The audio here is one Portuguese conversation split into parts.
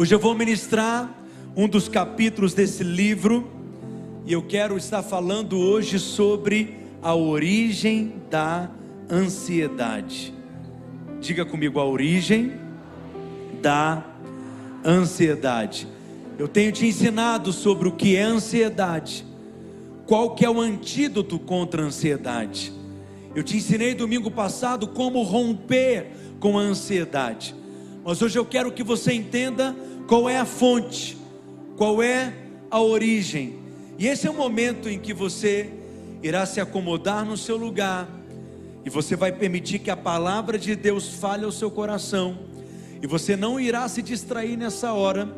Hoje eu vou ministrar um dos capítulos desse livro e eu quero estar falando hoje sobre a origem da ansiedade. Diga comigo a origem da ansiedade. Eu tenho te ensinado sobre o que é ansiedade. Qual que é o antídoto contra a ansiedade? Eu te ensinei domingo passado como romper com a ansiedade. Mas hoje eu quero que você entenda qual é a fonte, qual é a origem. E esse é o momento em que você irá se acomodar no seu lugar e você vai permitir que a palavra de Deus fale ao seu coração. E você não irá se distrair nessa hora,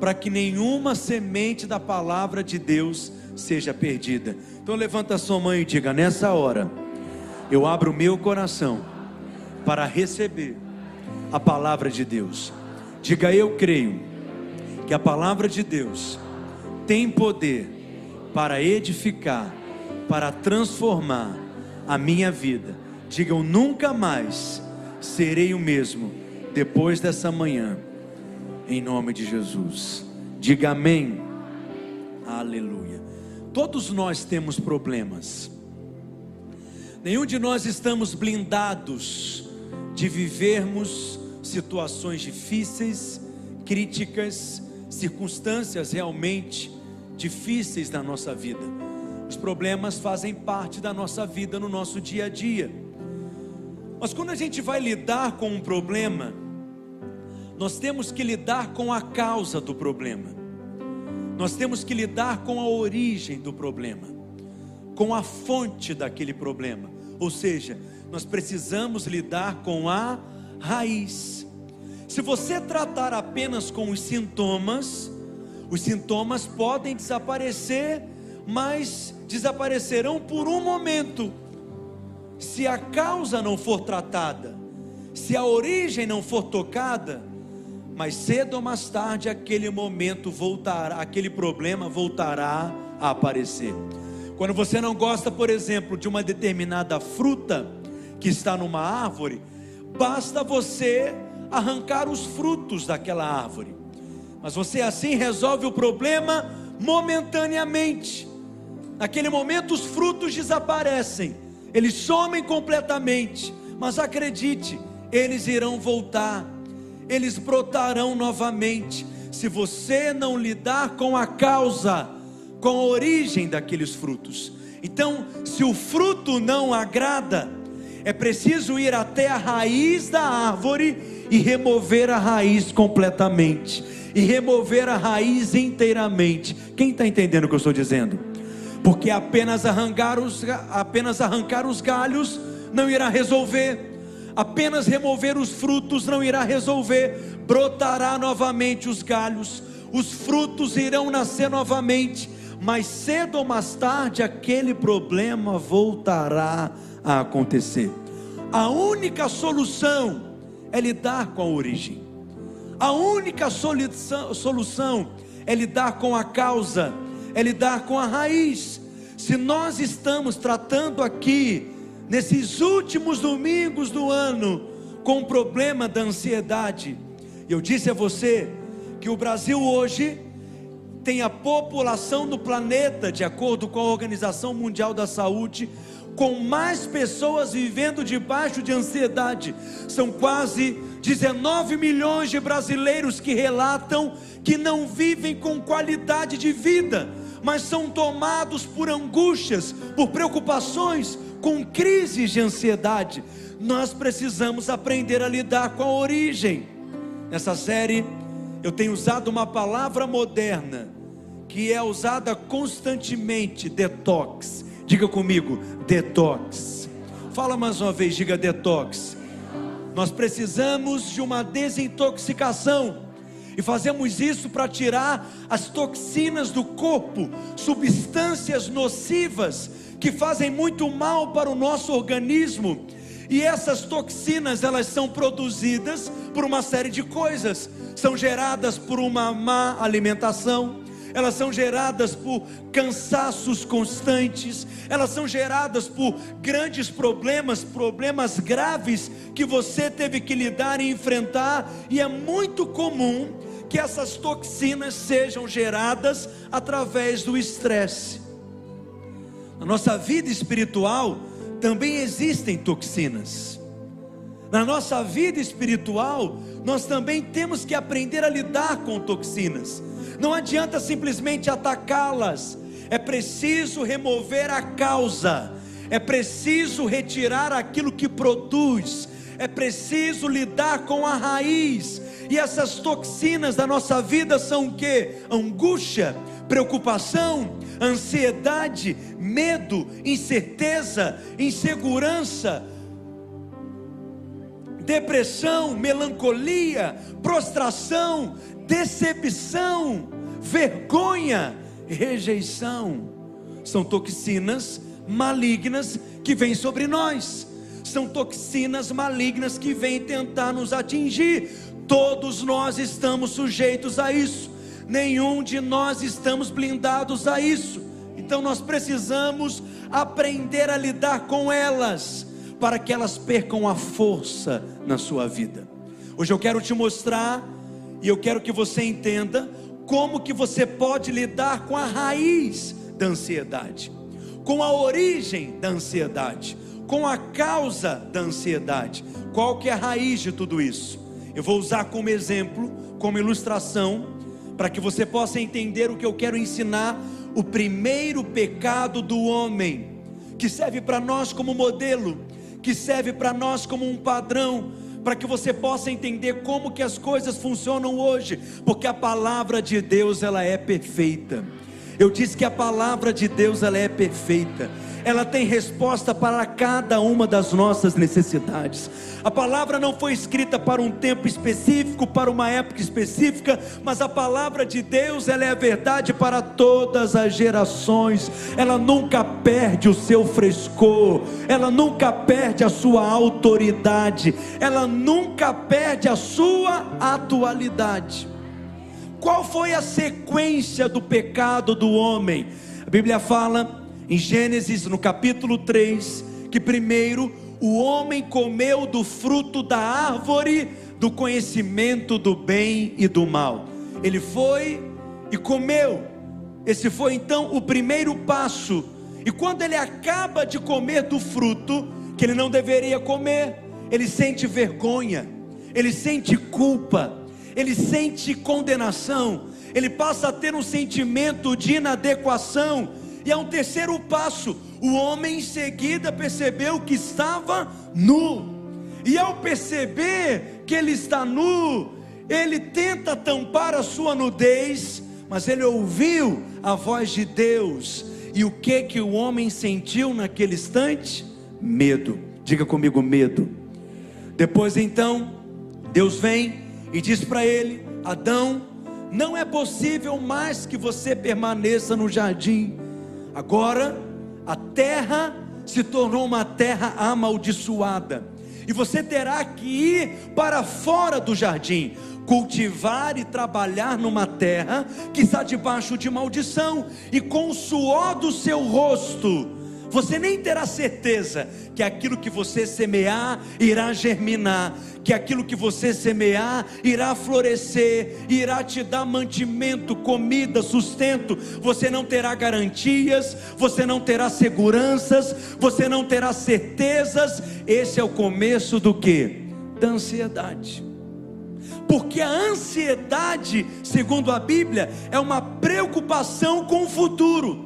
para que nenhuma semente da palavra de Deus seja perdida. Então levanta a sua mão e diga: nessa hora, eu abro o meu coração para receber a palavra de Deus. Diga: eu creio que a palavra de Deus tem poder para edificar, para transformar a minha vida. Diga: eu nunca mais serei o mesmo depois dessa manhã, em nome de Jesus. Diga amém. Aleluia. Todos nós temos problemas. Nenhum de nós estamos blindados de vivermos situações difíceis, críticas, circunstâncias realmente difíceis na nossa vida. Os problemas fazem parte da nossa vida no nosso dia a dia. Mas quando a gente vai lidar com um problema, nós temos que lidar com a causa do problema. Nós temos que lidar com a origem do problema, com a fonte daquele problema. Ou seja, nós precisamos lidar com a raiz. Se você tratar apenas com os sintomas, os sintomas podem desaparecer, mas desaparecerão por um momento. Se a causa não for tratada, se a origem não for tocada, mas cedo ou mais tarde aquele momento voltará, aquele problema voltará a aparecer. Quando você não gosta, por exemplo, de uma determinada fruta que está numa árvore, basta você arrancar os frutos daquela árvore. Mas você assim resolve o problema momentaneamente. Naquele momento os frutos desaparecem, eles somem completamente. Mas acredite, eles irão voltar, eles brotarão novamente. Se você não lidar com a causa, com a origem daqueles frutos. Então, se o fruto não agrada, é preciso ir até a raiz da árvore e remover a raiz completamente e remover a raiz inteiramente. Quem está entendendo o que eu estou dizendo? Porque apenas arrancar os, apenas arrancar os galhos não irá resolver, apenas remover os frutos não irá resolver, brotará novamente os galhos, os frutos irão nascer novamente, mas cedo ou mais tarde aquele problema voltará a acontecer. A única solução é lidar com a origem. A única solução, é lidar com a causa, é lidar com a raiz. Se nós estamos tratando aqui, nesses últimos domingos do ano, com o problema da ansiedade, eu disse a você que o Brasil hoje tem a população do planeta, de acordo com a Organização Mundial da Saúde, com mais pessoas vivendo debaixo de ansiedade. São quase 19 milhões de brasileiros que relatam que não vivem com qualidade de vida, mas são tomados por angústias, por preocupações, com crises de ansiedade. Nós precisamos aprender a lidar com a origem. Nessa série, eu tenho usado uma palavra moderna que é usada constantemente: detox Diga comigo, detox. Fala mais uma vez, diga detox. Nós precisamos de uma desintoxicação. E fazemos isso para tirar as toxinas do corpo, substâncias nocivas que fazem muito mal para o nosso organismo. E essas toxinas, elas são produzidas por uma série de coisas. São geradas por uma má alimentação, elas são geradas por cansaços constantes, elas são geradas por grandes problemas, problemas graves que você teve que lidar e enfrentar, e é muito comum que essas toxinas sejam geradas através do estresse. Na nossa vida espiritual também existem toxinas. Na nossa vida espiritual, nós também temos que aprender a lidar com toxinas. Não adianta simplesmente atacá-las, é preciso remover a causa, é preciso retirar aquilo que produz, é preciso lidar com a raiz. E essas toxinas da nossa vida são o que? Angústia, preocupação, ansiedade, medo, incerteza, insegurança, depressão, melancolia, prostração, decepção, vergonha, rejeição. São toxinas malignas que vêm sobre nós. São toxinas malignas que vêm tentar nos atingir. Todos nós estamos sujeitos a isso. Nenhum de nós estamos blindados a isso. Então nós precisamos aprender a lidar com elas, para que elas percam a força na sua vida. Hoje eu quero te mostrar e eu quero que você entenda como que você pode lidar com a raiz da ansiedade, com a origem da ansiedade, com a causa da ansiedade. Qual que é a raiz de tudo isso? Eu vou usar como exemplo, como ilustração, para que você possa entender o que eu quero ensinar, o primeiro pecado do homem, que serve para nós como modelo, que serve para nós como um padrão, para que você possa entender como que as coisas funcionam hoje, porque a palavra de Deus ela é perfeita. Eu disse que a palavra de Deus ela é perfeita ela tem resposta para cada uma das nossas necessidades. A palavra não foi escrita para um tempo específico, para uma época específica, mas a palavra de Deus, ela é a verdade para todas as gerações. Ela nunca perde o seu frescor, ela nunca perde a sua autoridade, ela nunca perde a sua atualidade. Qual foi a sequência do pecado do homem? A Bíblia fala em Gênesis, no capítulo 3, que primeiro o homem comeu do fruto da árvore do conhecimento do bem e do mal. Ele foi e comeu. Esse foi então o primeiro passo. E quando ele acaba de comer do fruto que ele não deveria comer, ele sente vergonha, ele sente culpa, ele sente condenação, ele passa a ter um sentimento de inadequação e é um terceiro passo: o homem em seguida percebeu que estava nu. E ao perceber que ele está nu, ele tenta tampar a sua nudez, mas ele ouviu a voz de Deus. E o que que o homem sentiu naquele instante? Medo. Diga comigo, medo. Depois então, Deus vem e diz para ele: Adão, não é possível mais que você permaneça no jardim. Agora, a terra se tornou uma terra amaldiçoada, e você terá que ir para fora do jardim, cultivar e trabalhar numa terra que está debaixo de maldição, e com o suor do seu rosto, você nem terá certeza que aquilo que você semear irá germinar, que aquilo que você semear irá florescer, irá te dar mantimento, comida, sustento. Você não terá garantias, você não terá seguranças, você não terá certezas. Esse é o começo do que? Da ansiedade. Porque a ansiedade, segundo a Bíblia, é uma preocupação com o futuro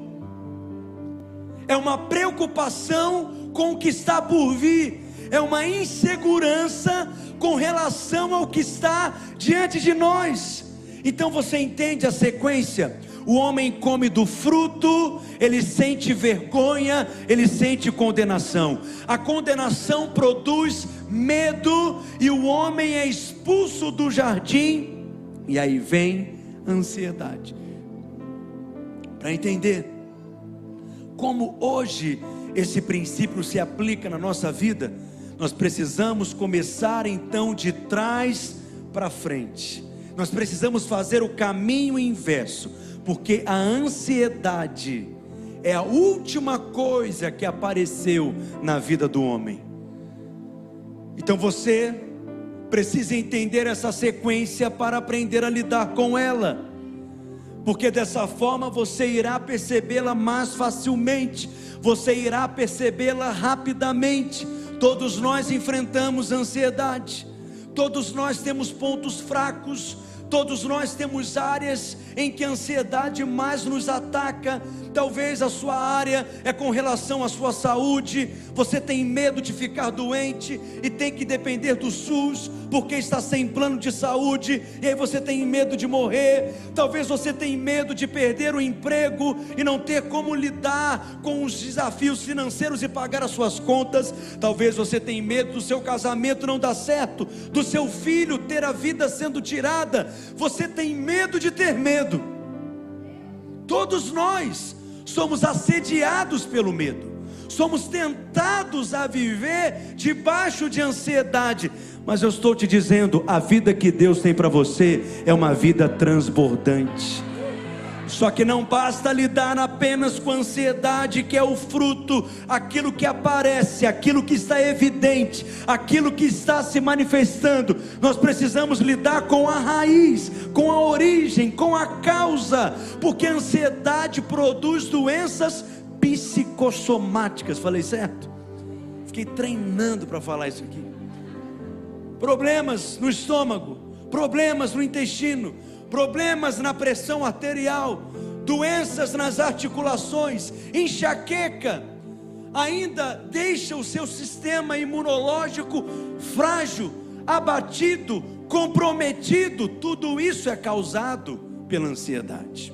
é uma preocupação com o que está por vir, é uma insegurança com relação ao que está diante de nós. Então você entende a sequência? O homem come do fruto, ele sente vergonha, ele sente condenação. A condenação produz medo e o homem é expulso do jardim, e aí vem ansiedade. Para entender, como hoje esse princípio se aplica na nossa vida, nós precisamos começar então de trás para frente. Nós precisamos fazer o caminho inverso, porque a ansiedade é a última coisa que apareceu na vida do homem. Então você precisa entender essa sequência para aprender a lidar com ela, porque dessa forma você irá percebê-la mais facilmente, você irá percebê-la rapidamente. Todos nós enfrentamos ansiedade, todos nós temos pontos fracos, todos nós temos áreas em que a ansiedade mais nos ataca. Talvez a sua área é com relação à sua saúde. Você tem medo de ficar doente e tem que depender do SUS porque está sem plano de saúde e aí você tem medo de morrer. Talvez você tenha medo de perder o emprego e não ter como lidar com os desafios financeiros e pagar as suas contas. Talvez você tenha medo do seu casamento não dar certo, do seu filho ter a vida sendo tirada. Você tem medo de ter medo. Todos nós somos assediados pelo medo, somos tentados a viver debaixo de ansiedade. Mas eu estou te dizendo: a vida que Deus tem para você é uma vida transbordante. Só que não basta lidar apenas com a ansiedade, que é o fruto, aquilo que aparece, aquilo que está evidente, aquilo que está se manifestando. Nós precisamos lidar com a raiz, com a origem, com a causa, porque a ansiedade produz doenças psicossomáticas. Falei certo? Fiquei treinando para falar isso aqui. Problemas no estômago, problemas no intestino, problemas na pressão arterial, doenças nas articulações, enxaqueca, ainda deixa o seu sistema imunológico frágil, abatido, comprometido. Tudo isso é causado pela ansiedade.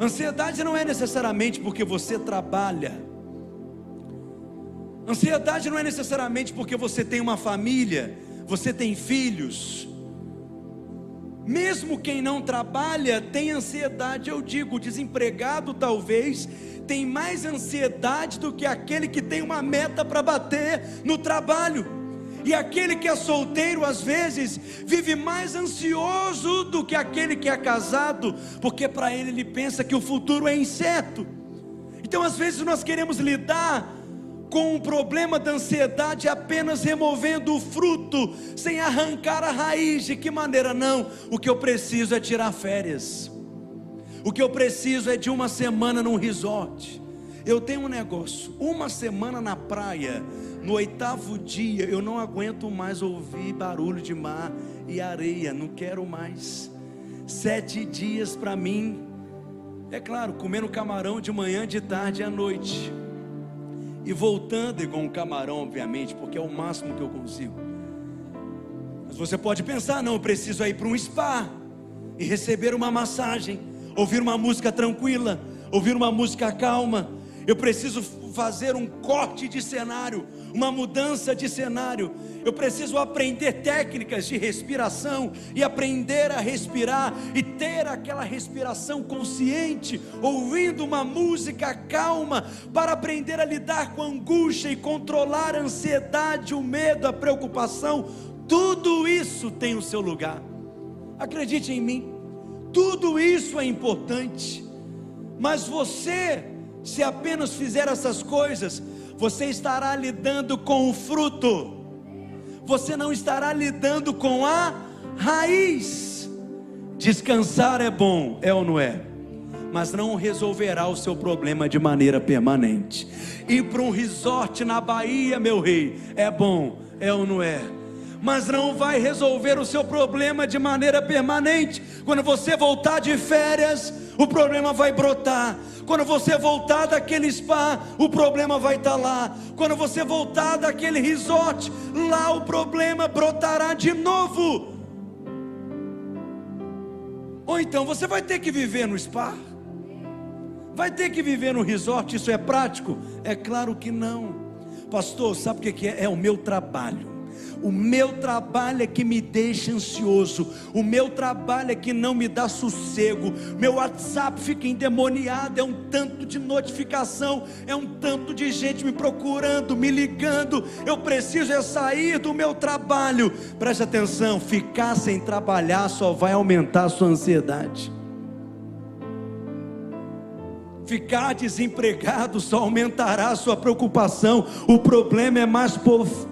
Ansiedade não é necessariamente porque você trabalha. Ansiedade não é necessariamente porque você tem uma família, você tem filhos, mesmo quem não trabalha tem ansiedade, eu digo, desempregado talvez tem mais ansiedade do que aquele que tem uma meta para bater no trabalho. E aquele que é solteiro, às vezes, vive mais ansioso do que aquele que é casado, porque para ele ele pensa que o futuro é incerto. Então, às vezes, nós queremos lidar com o problema da ansiedade apenas removendo o fruto, sem arrancar a raiz. De que maneira não? O que eu preciso é tirar férias. O que eu preciso é de uma semana num resort. Eu tenho um negócio, uma semana na praia, no oitavo dia eu não aguento mais ouvir barulho de mar e areia, não quero mais. Sete dias para mim, é claro, comendo camarão de manhã, de tarde e à noite e voltando igual um camarão, obviamente, porque é o máximo que eu consigo. Mas você pode pensar, não, eu preciso ir para um spa e receber uma massagem, ouvir uma música tranquila, ouvir uma música calma. Eu preciso fazer um corte de cenário, uma mudança de cenário. Eu preciso aprender técnicas de respiração e aprender a respirar e ter aquela respiração consciente, ouvindo uma música calma, para aprender a lidar com a angústia e controlar a ansiedade, o medo, a preocupação. Tudo isso tem o seu lugar. Acredite em mim, tudo isso é importante, mas você, se apenas fizer essas coisas, você estará lidando com o fruto, você não estará lidando com a raiz. Descansar é bom, é ou não é? Mas não resolverá o seu problema de maneira permanente. Ir para um resort na Bahia, meu rei, é bom, é ou não é? Mas não vai resolver o seu problema de maneira permanente. Quando você voltar de férias, o problema vai brotar. Quando você voltar daquele spa, o problema vai estar lá. Quando você voltar daquele resort, lá o problema brotará de novo. Ou então você vai ter que viver no spa? Vai ter que viver no resort? Isso é prático? É claro que não. Pastor, sabe o que é? É o meu trabalho. O meu trabalho é que me deixa ansioso. O meu trabalho é que não me dá sossego. Meu WhatsApp fica endemoniado. É um tanto de notificação. É um tanto de gente me procurando, me ligando. Eu preciso é sair do meu trabalho. Preste atenção: ficar sem trabalhar só vai aumentar a sua ansiedade. Ficar desempregado só aumentará a sua preocupação. O problema é mais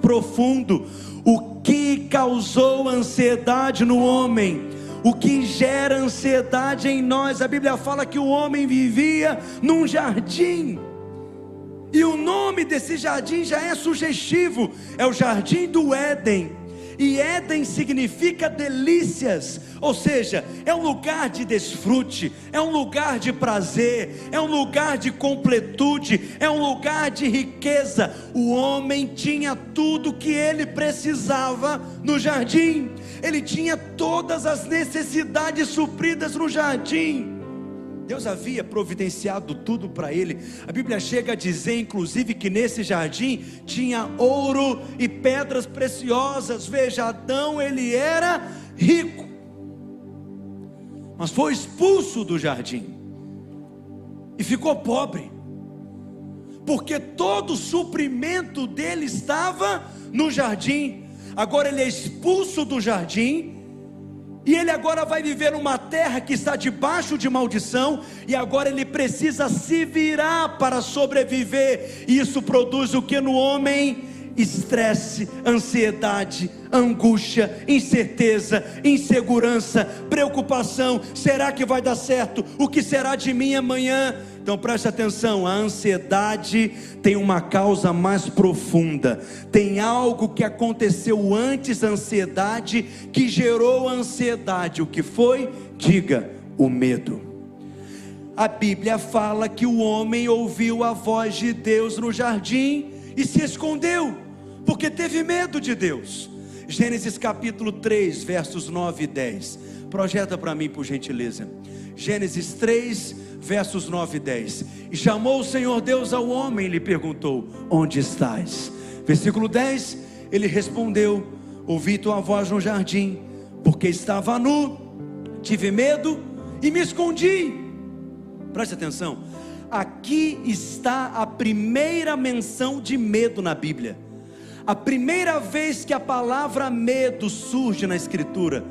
profundo. O que causou ansiedade no homem? O que gera ansiedade em nós? A Bíblia fala que o homem vivia num jardim. E o nome desse jardim já é sugestivo, é o jardim do Éden. E Éden significa delícias, ou seja, é um lugar de desfrute, é um lugar de prazer, é um lugar de completude, é um lugar de riqueza. O homem tinha tudo que ele precisava no jardim, ele tinha todas as necessidades supridas no jardim. Deus havia providenciado tudo para ele. A Bíblia chega a dizer, inclusive, que nesse jardim tinha ouro e pedras preciosas. Veja, Adão ele era rico, mas foi expulso do jardim e ficou pobre, porque todo o suprimento dele estava no jardim. Agora ele é expulso do jardim e ele agora vai viver numa terra que está debaixo de maldição, e agora ele precisa se virar para sobreviver. Isso produz o que no homem? Estresse, ansiedade, angústia, incerteza, insegurança, preocupação. Será que vai dar certo? O que será de mim amanhã? Então preste atenção: a ansiedade tem uma causa mais profunda, tem algo que aconteceu antes da ansiedade que gerou a ansiedade. O que foi? Diga, o medo. A Bíblia fala que o homem ouviu a voz de Deus no jardim e se escondeu, porque teve medo de Deus. Gênesis capítulo 3, versos 9 e 10. Projeta para mim, por gentileza. Gênesis 3, versos 9 e 10. E chamou o Senhor Deus ao homem e lhe perguntou: Onde estás? Versículo 10: Ele respondeu: Ouvi tua voz no jardim, porque estava nu, tive medo e me escondi. Preste atenção, aqui está a primeira menção de medo na Bíblia. A primeira vez que a palavra medo surge na Escritura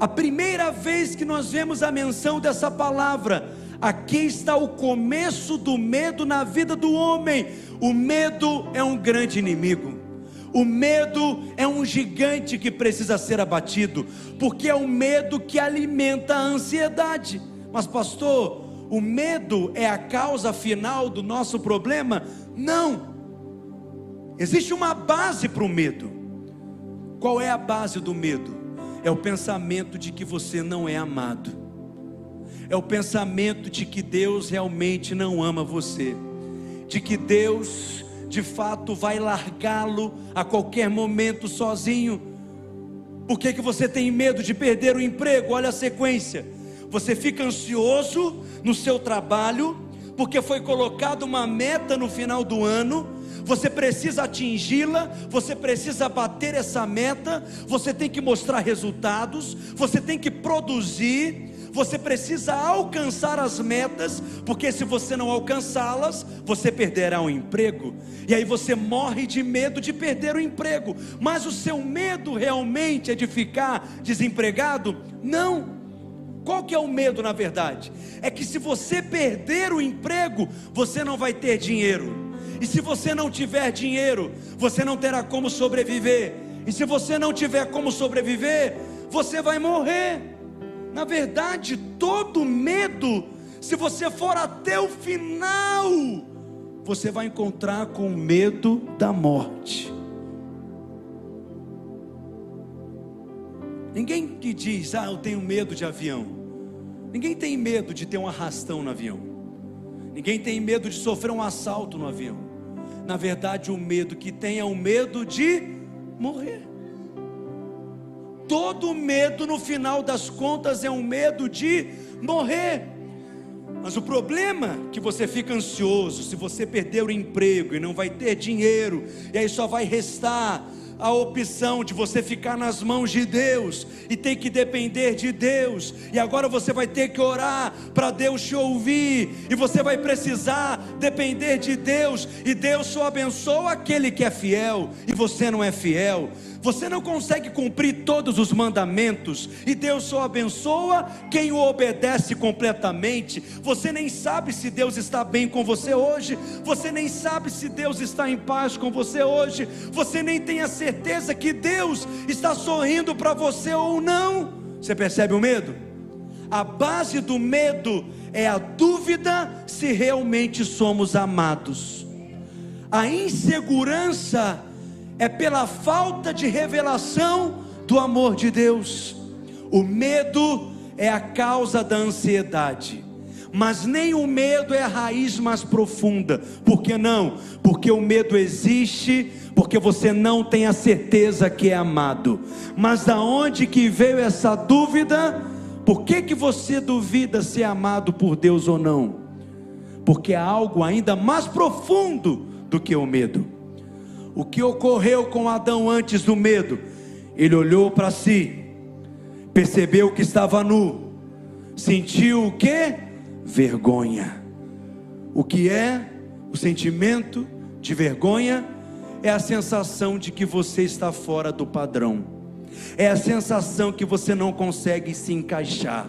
a primeira vez que nós vemos a menção dessa palavra, aqui está o começo do medo na vida do homem. O medo é um grande inimigo. O medo é um gigante que precisa ser abatido, porque é o medo que alimenta a ansiedade. Mas, pastor, o medo é a causa final do nosso problema? Não. Existe uma base para o medo. Qual é a base do medo? é o pensamento de que você não é amado, é o pensamento de que Deus realmente não ama você, de que Deus de fato vai largá-lo a qualquer momento sozinho. Por que, que você tem medo de perder o emprego? Olha a sequência. Você fica ansioso no seu trabalho, porque foi colocada uma meta no final do ano, você precisa atingi-la, você precisa bater essa meta, você tem que mostrar resultados, você tem que produzir, você precisa alcançar as metas, porque se você não alcançá-las, você perderá o emprego, e aí você morre de medo de perder o emprego, mas o seu medo realmente é de ficar desempregado? Não. Qual que é o medo na verdade? É que se você perder o emprego, você não vai ter dinheiro. E se você não tiver dinheiro, você não terá como sobreviver. E se você não tiver como sobreviver, você vai morrer. Na verdade, todo medo, se você for até o final, você vai encontrar com medo da morte. Ninguém que diz, ah, eu tenho medo de avião. Ninguém tem medo de ter um arrastão no avião. Ninguém tem medo de sofrer um assalto no avião. Na verdade, o medo que tem é o medo de morrer. Todo medo, no final das contas, é um medo de morrer. Mas o problema é que você fica ansioso se você perder o emprego e não vai ter dinheiro, e aí só vai restar a opção de você ficar nas mãos de Deus e ter que depender de Deus, e agora você vai ter que orar para Deus te ouvir, e você vai precisar depender de Deus, e Deus só abençoa aquele que é fiel, e você não é fiel. Você não consegue cumprir todos os mandamentos e Deus só abençoa quem o obedece completamente. Você nem sabe se Deus está bem com você hoje, você nem sabe se Deus está em paz com você hoje, você nem tem a certeza que Deus está sorrindo para você ou não. Você percebe o medo? A base do medo é a dúvida se realmente somos amados. A insegurança é pela falta de revelação do amor de Deus. O medo é a causa da ansiedade. Mas nem o medo é a raiz mais profunda. Por que não? Porque o medo existe porque você não tem a certeza que é amado. Mas da onde que veio essa dúvida? Por que que você duvida se é amado por Deus ou não? Porque há algo ainda mais profundo do que o medo. O que ocorreu com Adão antes do medo? Ele olhou para si, percebeu que estava nu, sentiu o que? Vergonha. O que é o sentimento de vergonha? É a sensação de que você está fora do padrão, é a sensação que você não consegue se encaixar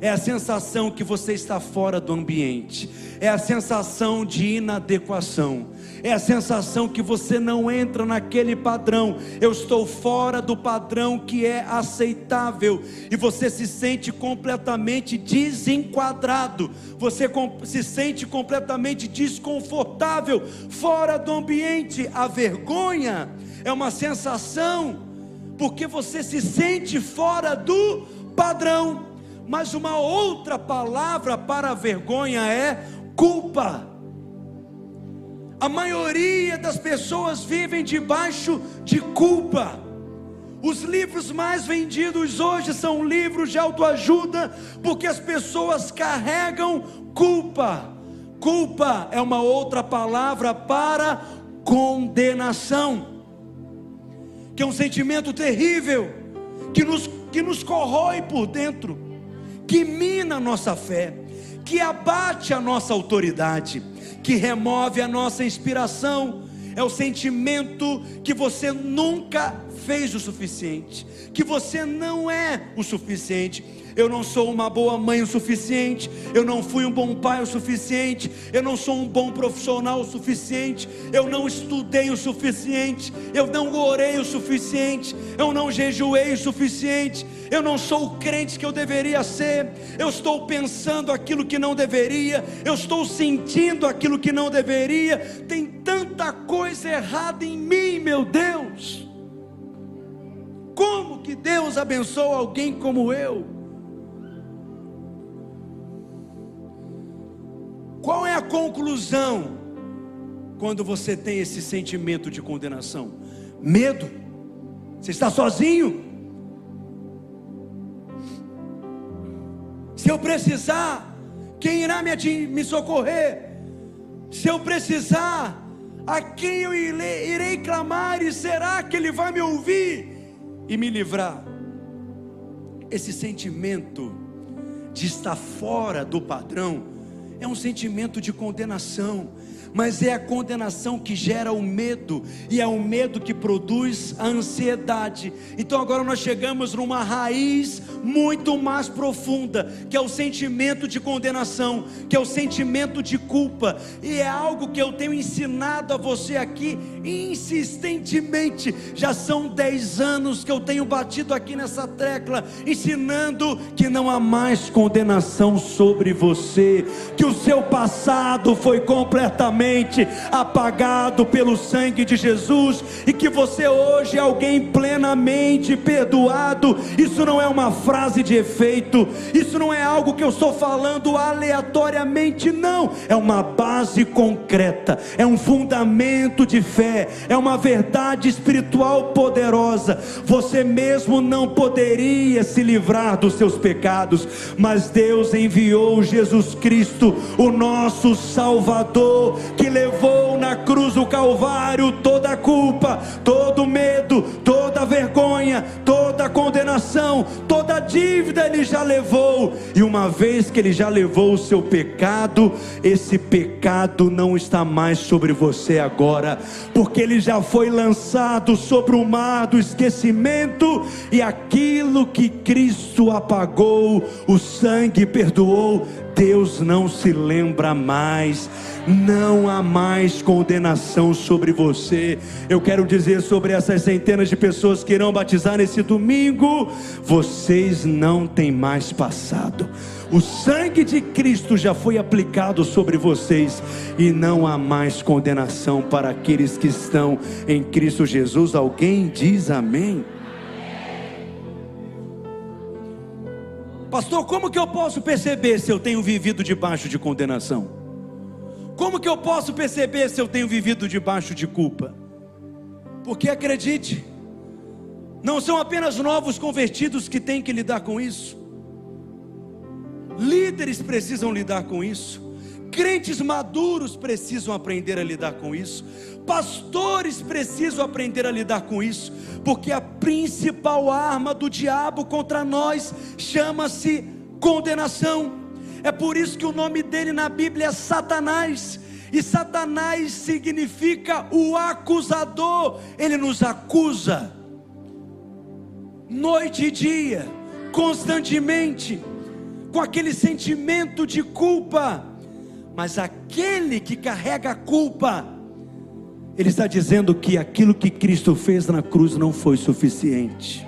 é a sensação que você está fora do ambiente, é a sensação de inadequação, é a sensação que você não entra naquele padrão, eu estou fora do padrão que é aceitável, e você se sente completamente desenquadrado, você se sente completamente desconfortável, fora do ambiente, a vergonha é uma sensação, porque você se sente fora do padrão. Mas uma outra palavra para vergonha é culpa. A maioria das pessoas vivem debaixo de culpa. Os livros mais vendidos hoje são livros de autoajuda, porque as pessoas carregam culpa. Culpa é uma outra palavra para condenação, que é um sentimento terrível, que nos, que nos corrói por dentro que mina a nossa fé, que abate a nossa autoridade, que remove a nossa inspiração. É o sentimento que você nunca fez o suficiente, que você não é o suficiente eu não sou uma boa mãe o suficiente, eu não fui um bom pai o suficiente, eu não sou um bom profissional o suficiente, eu não estudei o suficiente, eu não orei o suficiente, eu não jejuei o suficiente, eu não sou o crente que eu deveria ser, eu estou pensando aquilo que não deveria, eu estou sentindo aquilo que não deveria, tem tanta coisa errada em mim, meu Deus. Como que Deus abençoa alguém como eu? Conclusão quando você tem esse sentimento de condenação? Medo. Você está sozinho? Se eu precisar, quem irá me, me socorrer? Se eu precisar, a quem eu irei, irei clamar e será que ele vai me ouvir e me livrar? Esse sentimento de estar fora do padrão é um sentimento de condenação, mas é a condenação que gera o medo, e é o medo que produz a ansiedade. Então agora nós chegamos numa raiz muito mais profunda, que é o sentimento de condenação, que é o sentimento de culpa, e é algo que eu tenho ensinado a você aqui insistentemente. Já são dez anos que eu tenho batido aqui nessa tecla, ensinando que não há mais condenação sobre você, que o seu passado foi completamente completamente apagado pelo sangue de Jesus e que você hoje é alguém plenamente perdoado. Isso não é uma frase de efeito, isso não é algo que eu estou falando aleatoriamente, não. É uma base concreta, é um fundamento de fé, é uma verdade espiritual poderosa. Você mesmo não poderia se livrar dos seus pecados, mas Deus enviou Jesus Cristo, o nosso Salvador, que levou na cruz do Calvário toda a culpa, todo medo, toda vergonha, toda condenação, toda dívida ele já levou, e uma vez que ele já levou o seu pecado, esse pecado não está mais sobre você agora, porque ele já foi lançado sobre o mar do esquecimento, e aquilo que Cristo apagou, o sangue perdoou, Deus não se lembra mais, não há mais condenação sobre você. Eu quero dizer sobre essas centenas de pessoas que irão batizar nesse domingo: vocês não têm mais passado. O sangue de Cristo já foi aplicado sobre vocês e não há mais condenação para aqueles que estão em Cristo Jesus. Alguém diz amém? Pastor, como que eu posso perceber se eu tenho vivido debaixo de condenação? Como que eu posso perceber se eu tenho vivido debaixo de culpa? Porque acredite, não são apenas novos convertidos que têm que lidar com isso. Líderes precisam lidar com isso. Crentes maduros precisam aprender a lidar com isso. Pastores precisam aprender a lidar com isso, porque a principal arma do diabo contra nós chama-se condenação. É por isso que o nome dele na Bíblia é Satanás. E Satanás significa o acusador. Ele nos acusa noite e dia, constantemente, com aquele sentimento de culpa mas aquele que carrega a culpa, ele está dizendo que aquilo que Cristo fez na cruz não foi suficiente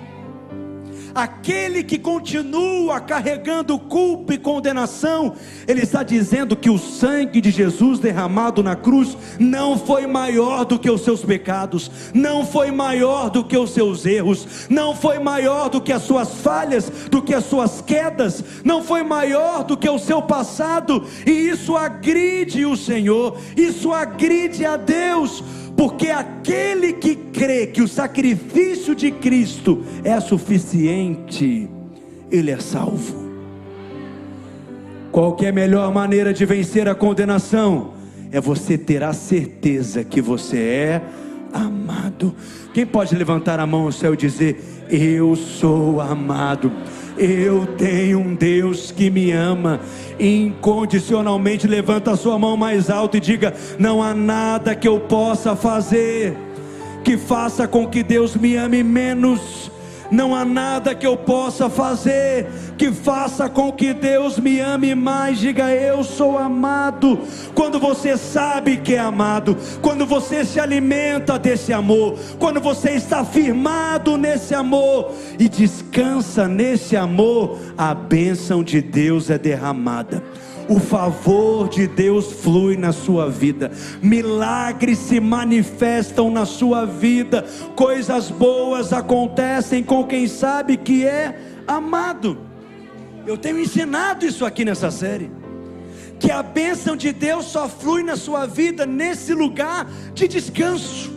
aquele que continua carregando culpa e condenação, ele está dizendo que o sangue de Jesus derramado na cruz não foi maior do que os seus pecados, não foi maior do que os seus erros, não foi maior do que as suas falhas, do que as suas quedas, não foi maior do que o seu passado, e isso agride o Senhor, isso agride a Deus porque aquele que crê que o sacrifício de Cristo é suficiente, ele é salvo. Qual é a melhor maneira de vencer a condenação? É você ter a certeza que você é amado. Quem pode levantar a mão ao céu e dizer: Eu sou amado? Eu tenho um Deus que me ama incondicionalmente. Levanta a sua mão mais alto e diga: Não há nada que eu possa fazer que faça com que Deus me ame menos não há nada que eu possa fazer que faça com que Deus me ame mais. Diga, eu sou amado. Quando você sabe que é amado, quando você se alimenta desse amor, quando você está firmado nesse amor e descansa nesse amor, a bênção de Deus é derramada o favor de Deus flui na sua vida, milagres se manifestam na sua vida, coisas boas acontecem com quem sabe que é amado. Eu tenho ensinado isso aqui nessa série. Que a bênção de Deus só flui na sua vida nesse lugar de descanso.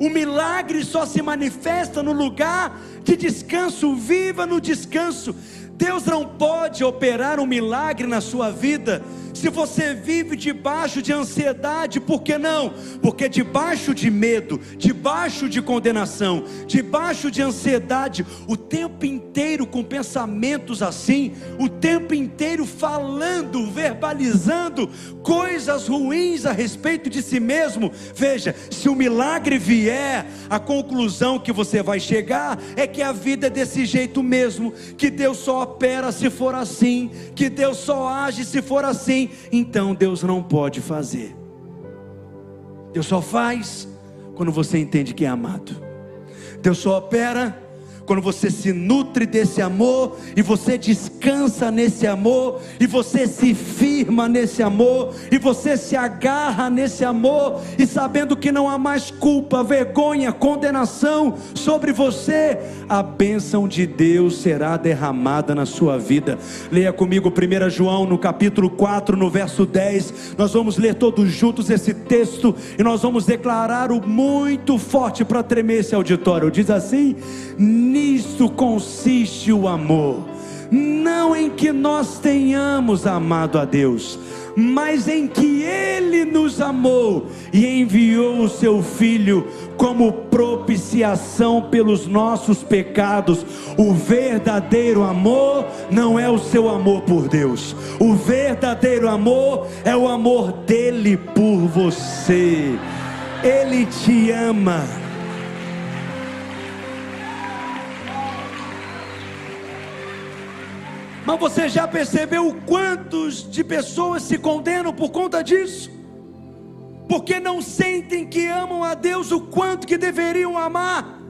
O milagre só se manifesta no lugar de descanso. Viva no descanso. Deus não pode operar um milagre na sua vida se você vive debaixo de ansiedade, por que não? Porque debaixo de medo, debaixo de condenação, debaixo de ansiedade, o tempo inteiro com pensamentos assim, o tempo inteiro falando, verbalizando coisas ruins a respeito de si mesmo. Veja, se o milagre vier, a conclusão que você vai chegar é que a vida é desse jeito mesmo, que Deus só opera se for assim, que Deus só age se for assim então Deus não pode fazer. Deus só faz quando você entende que é amado. Deus só opera quando você se nutre desse amor e você descansa nesse amor e você se firma nesse amor e você se agarra nesse amor e sabendo que não há mais culpa, vergonha, condenação sobre você, a bênção de Deus será derramada na sua vida. Leia comigo 1 João no capítulo 4, no verso 10. Nós vamos ler todos juntos esse texto e nós vamos declarar o muito forte para tremer esse auditório. Diz assim: Nisto consiste o amor, não em que nós tenhamos amado a Deus, mas em que Ele nos amou e enviou o Seu Filho como propiciação pelos nossos pecados. O verdadeiro amor não é o seu amor por Deus, o verdadeiro amor é o amor dele por você. Ele te ama. Mas você já percebeu quantos de pessoas se condenam por conta disso? Porque não sentem que amam a Deus o quanto que deveriam amar.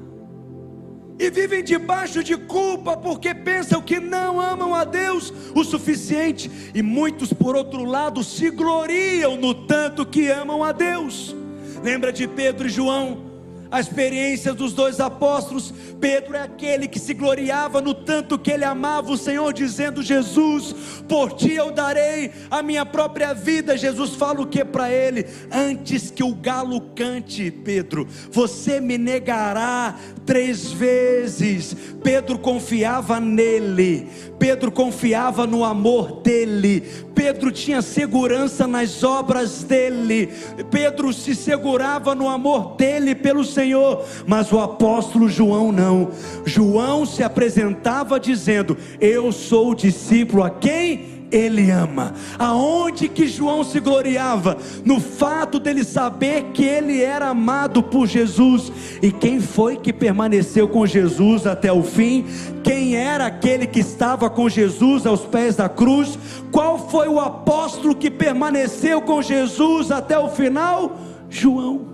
E vivem debaixo de culpa porque pensam que não amam a Deus o suficiente. E muitos, por outro lado, se gloriam no tanto que amam a Deus. Lembra de Pedro e João? A experiência dos dois apóstolos. Pedro é aquele que se gloriava no tanto que ele amava o Senhor, dizendo: Jesus, por ti eu darei a minha própria vida. Jesus fala o que para ele? Antes que o galo cante, Pedro, você me negará três vezes. Pedro confiava nele, Pedro confiava no amor dele, Pedro tinha segurança nas obras dele, Pedro se segurava no amor dele pelo Senhor, mas o apóstolo João não. João se apresentava dizendo: Eu sou o discípulo a quem ele ama. Aonde que João se gloriava? No fato dele saber que ele era amado por Jesus. E quem foi que permaneceu com Jesus até o fim? Quem era aquele que estava com Jesus aos pés da cruz? Qual foi o apóstolo que permaneceu com Jesus até o final? João.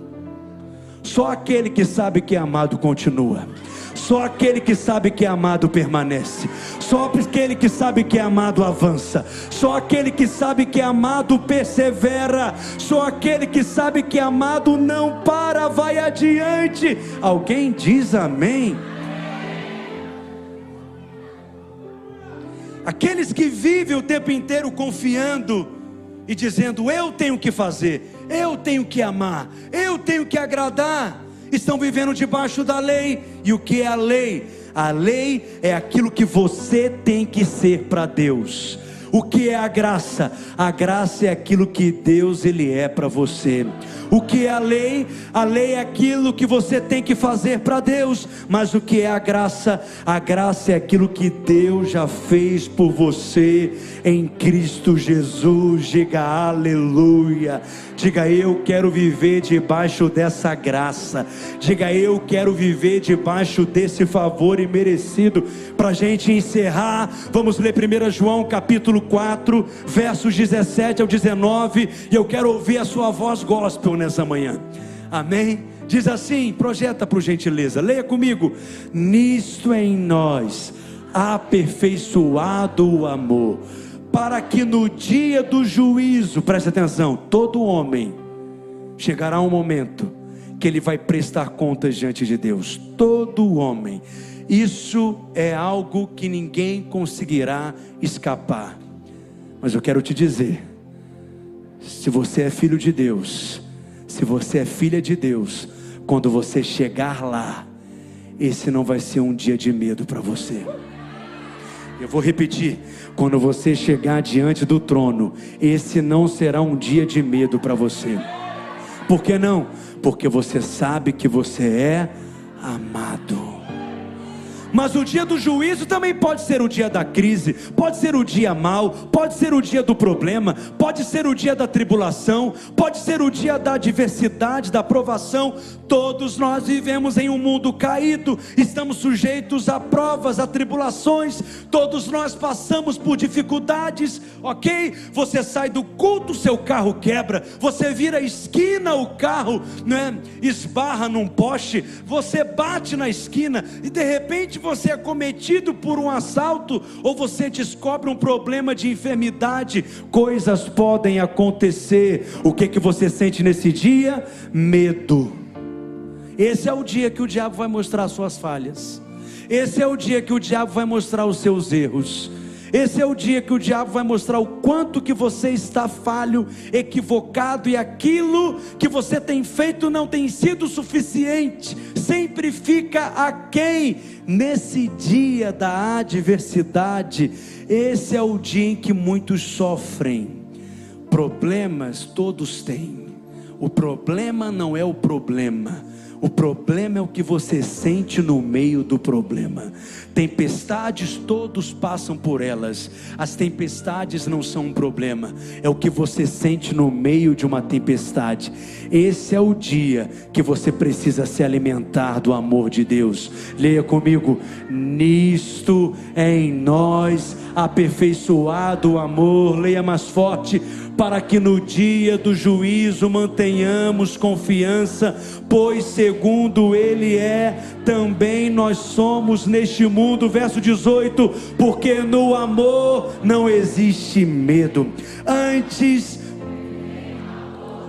Só aquele que sabe que é amado continua. Só aquele que sabe que é amado permanece. Só aquele que sabe que é amado avança. Só aquele que sabe que é amado persevera. Só aquele que sabe que é amado não para, vai adiante. Alguém diz amém? Aqueles que vivem o tempo inteiro confiando e dizendo: Eu tenho que fazer, eu tenho que amar, eu tenho que agradar estão vivendo debaixo da lei. E o que é a lei? A lei é aquilo que você tem que ser para Deus. O que é a graça? A graça é aquilo que Deus ele é para você. O que é a lei? A lei é aquilo que você tem que fazer para Deus. Mas o que é a graça? A graça é aquilo que Deus já fez por você em Cristo Jesus. Diga aleluia. Diga eu quero viver debaixo dessa graça. Diga eu quero viver debaixo desse favor imerecido. Para a gente encerrar, vamos ler 1 João capítulo 4, versos 17 ao 19. E eu quero ouvir a sua voz gospel nessa manhã. Amém? Diz assim, projeta por gentileza, leia comigo. Nisto em nós, aperfeiçoado o amor para que no dia do juízo, preste atenção, todo homem chegará um momento que ele vai prestar contas diante de Deus. Todo homem. Isso é algo que ninguém conseguirá escapar. Mas eu quero te dizer, se você é filho de Deus, se você é filha de Deus, quando você chegar lá, esse não vai ser um dia de medo para você. Eu vou repetir: quando você chegar diante do trono, esse não será um dia de medo para você. Por que não? Porque você sabe que você é amado. Mas o dia do juízo também pode ser o dia da crise, pode ser o dia mau, pode ser o dia do problema, pode ser o dia da tribulação, pode ser o dia da adversidade, da provação. Todos nós vivemos em um mundo caído, estamos sujeitos a provas, a tribulações, todos nós passamos por dificuldades, ok? Você sai do culto, seu carro quebra, você vira a esquina, o carro né, esbarra num poste, você bate na esquina e de repente você é cometido por um assalto ou você descobre um problema de enfermidade, coisas podem acontecer. O que que você sente nesse dia? Medo. Esse é o dia que o diabo vai mostrar suas falhas. Esse é o dia que o diabo vai mostrar os seus erros. Esse é o dia que o diabo vai mostrar o quanto que você está falho, equivocado e aquilo que você tem feito não tem sido suficiente, sempre fica aquém nesse dia da adversidade. Esse é o dia em que muitos sofrem Problemas todos têm. O problema não é o problema. O problema é o que você sente no meio do problema. Tempestades todos passam por elas. As tempestades não são um problema, é o que você sente no meio de uma tempestade. Esse é o dia que você precisa se alimentar do amor de Deus. Leia comigo: Nisto é em nós aperfeiçoado o amor. Leia mais forte para que no dia do juízo mantenhamos confiança, pois segundo Ele é, também nós somos neste mundo. Verso 18: porque no amor não existe medo, antes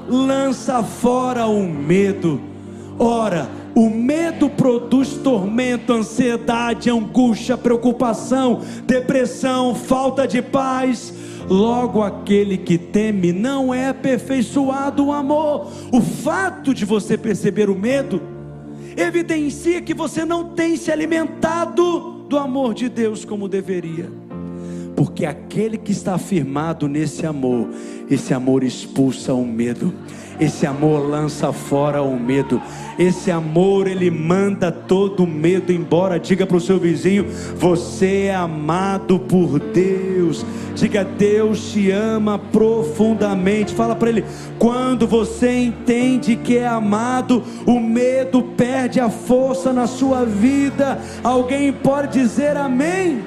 lança fora o medo. Ora, o medo produz tormento, ansiedade, angústia, preocupação, depressão, falta de paz Logo, aquele que teme não é aperfeiçoado o amor. O fato de você perceber o medo evidencia que você não tem se alimentado do amor de Deus como deveria. Porque aquele que está firmado nesse amor, esse amor expulsa o medo. Esse amor lança fora o medo. Esse amor ele manda todo medo embora. Diga para o seu vizinho: você é amado por Deus. Diga, Deus te ama profundamente. Fala para ele: quando você entende que é amado, o medo perde a força na sua vida. Alguém pode dizer amém?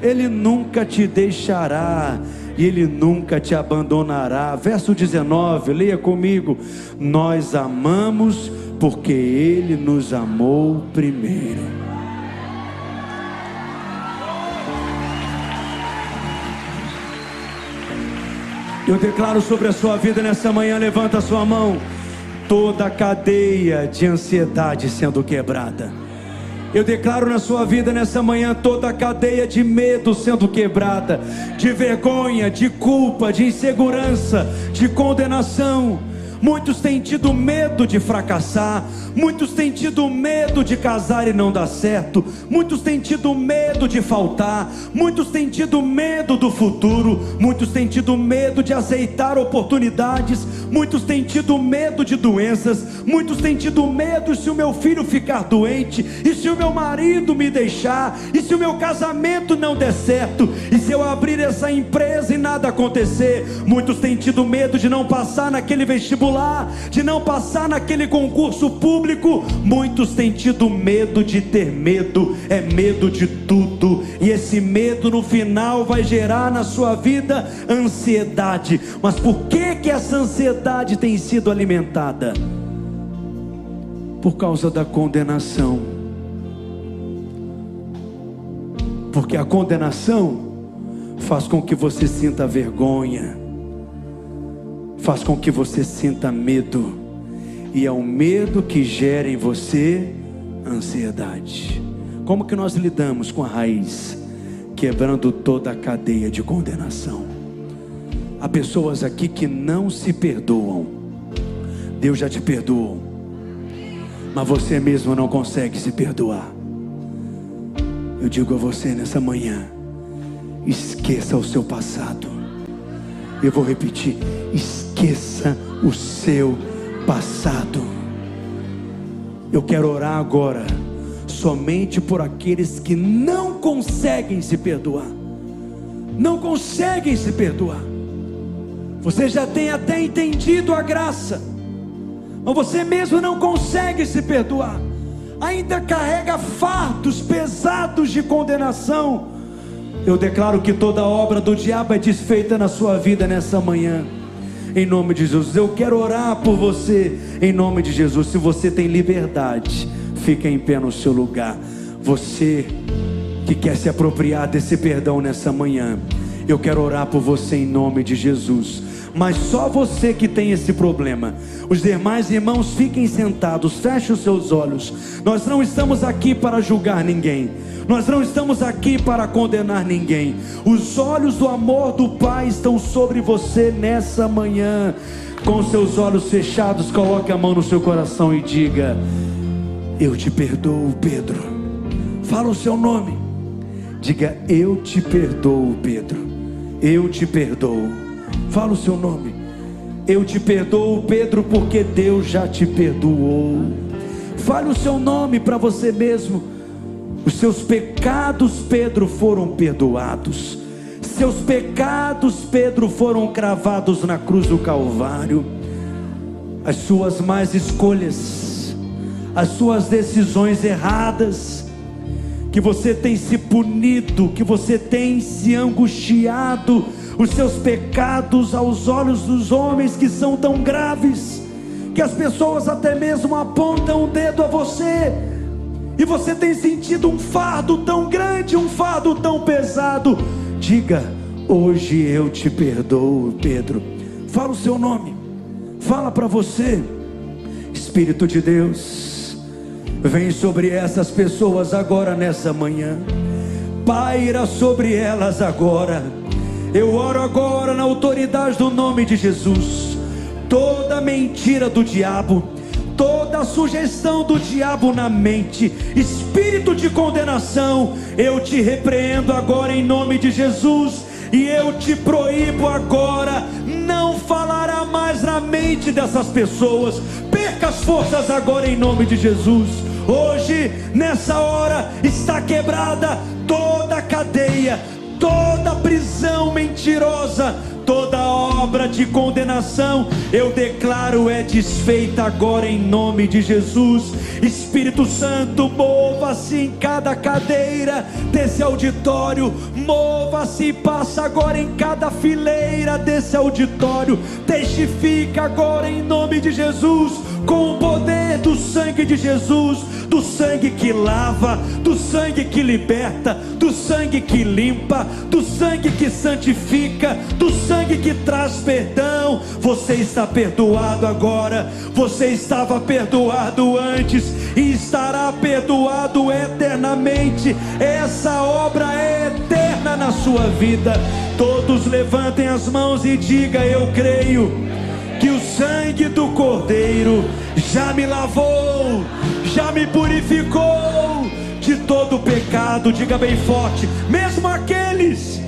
Ele nunca te deixará e Ele nunca te abandonará. Verso 19, leia comigo. Nós amamos porque Ele nos amou primeiro. Eu declaro sobre a sua vida nessa manhã, levanta a sua mão. Toda a cadeia de ansiedade sendo quebrada eu declaro na sua vida nessa manhã toda a cadeia de medo sendo quebrada, de vergonha, de culpa, de insegurança, de condenação. Muitos têm tido medo de fracassar, muitos têm tido medo de casar e não dar certo, muitos têm tido medo de faltar, muitos têm tido medo do futuro, muitos têm tido medo de aceitar oportunidades, muitos têm tido medo de doenças, muitos têm tido medo se o meu filho ficar doente, e se o meu marido me deixar, e se o meu casamento não der certo, e se eu abrir essa empresa e nada acontecer, muitos têm tido medo de não passar naquele vestibular vestibular, de não passar naquele concurso público. Muitos têm tido medo de ter medo, é medo de tudo, e esse medo no final vai gerar na sua vida ansiedade. Mas por que que essa ansiedade tem sido alimentada? Por causa da condenação. Porque a condenação faz com que você sinta vergonha faz com que você sinta medo, e é o medo que gera em você ansiedade. Como que nós lidamos com a raiz? Quebrando toda a cadeia de condenação. Há pessoas aqui que não se perdoam. Deus já te perdoou, mas você mesmo não consegue se perdoar. Eu digo a você nessa manhã: esqueça o seu passado. Eu vou repetir: esqueça o seu passado. Eu quero orar agora, somente por aqueles que não conseguem se perdoar. Não conseguem se perdoar. Você já tem até entendido a graça, mas você mesmo não consegue se perdoar. Ainda carrega fardos pesados de condenação eu declaro que toda obra do diabo é desfeita na sua vida nessa manhã. Em nome de Jesus, eu quero orar por você. Em nome de Jesus, se você tem liberdade, fique em pé no seu lugar. Você que quer se apropriar desse perdão nessa manhã, eu quero orar por você em nome de Jesus mas só você que tem esse problema. Os demais irmãos fiquem sentados, feche os seus olhos. Nós não estamos aqui para julgar ninguém. Nós não estamos aqui para condenar ninguém. Os olhos do amor do Pai estão sobre você nessa manhã. Com seus olhos fechados, coloque a mão no seu coração e diga: Eu te perdoo, Pedro. Fala o seu nome. Diga: Eu te perdoo, Pedro. Eu te perdoo. Fala o seu nome. Eu te perdoo, Pedro, porque Deus já te perdoou. Fale o seu nome para você mesmo. Os seus pecados, Pedro, foram perdoados. Seus pecados, Pedro, foram cravados na cruz do Calvário. As suas más escolhas, as suas decisões erradas, que você tem se punido, que você tem se angustiado, os seus pecados aos olhos dos homens que são tão graves, que as pessoas até mesmo apontam o dedo a você, e você tem sentido um fardo tão grande, um fardo tão pesado. Diga, hoje eu te perdoo, Pedro. Fala o seu nome, fala para você, Espírito de Deus, vem sobre essas pessoas agora nessa manhã, paira sobre elas agora eu oro agora na autoridade do nome de Jesus. Toda mentira do diabo, toda sugestão do diabo na mente, espírito de condenação, eu te repreendo agora em nome de Jesus. E eu te proíbo agora, não falará mais na mente dessas pessoas. Perca as forças agora em nome de Jesus. Hoje, nessa hora, está quebrada toda cadeia, toda prisão mentirosa, toda obra de condenação, eu declaro é desfeita agora em nome de Jesus. Espírito Santo, mova-se em cada cadeira desse auditório, mova-se e passa agora em cada fileira desse auditório, testifica agora em nome de Jesus, com o poder do sangue de Jesus do sangue que lava, do sangue que liberta, do sangue que limpa, do sangue que santifica, do sangue que traz perdão. Você está perdoado agora, você estava perdoado antes e estará perdoado eternamente. Essa obra é eterna na sua vida. Todos levantem as mãos e diga: Eu creio que o sangue do Cordeiro já me lavou já me purificou de todo pecado. Diga bem forte, mesmo aqueles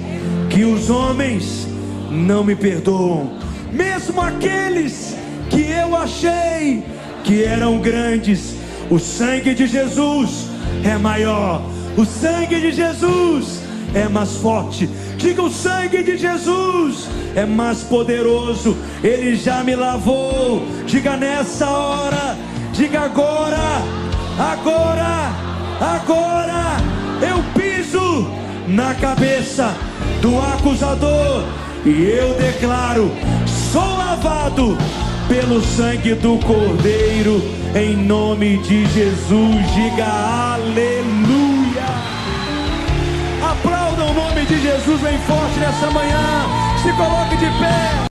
que os homens não me perdoam, mesmo aqueles que eu achei que eram grandes, o sangue de Jesus é maior, o sangue de Jesus é mais forte. Diga o sangue de Jesus é mais poderoso, ele já me lavou. Diga nessa hora, diga agora agora, agora eu piso na cabeça do acusador e eu declaro: sou lavado pelo sangue do Cordeiro, em nome de Jesus. Diga aleluia. De Jesus bem forte nessa manhã. Se coloque de pé.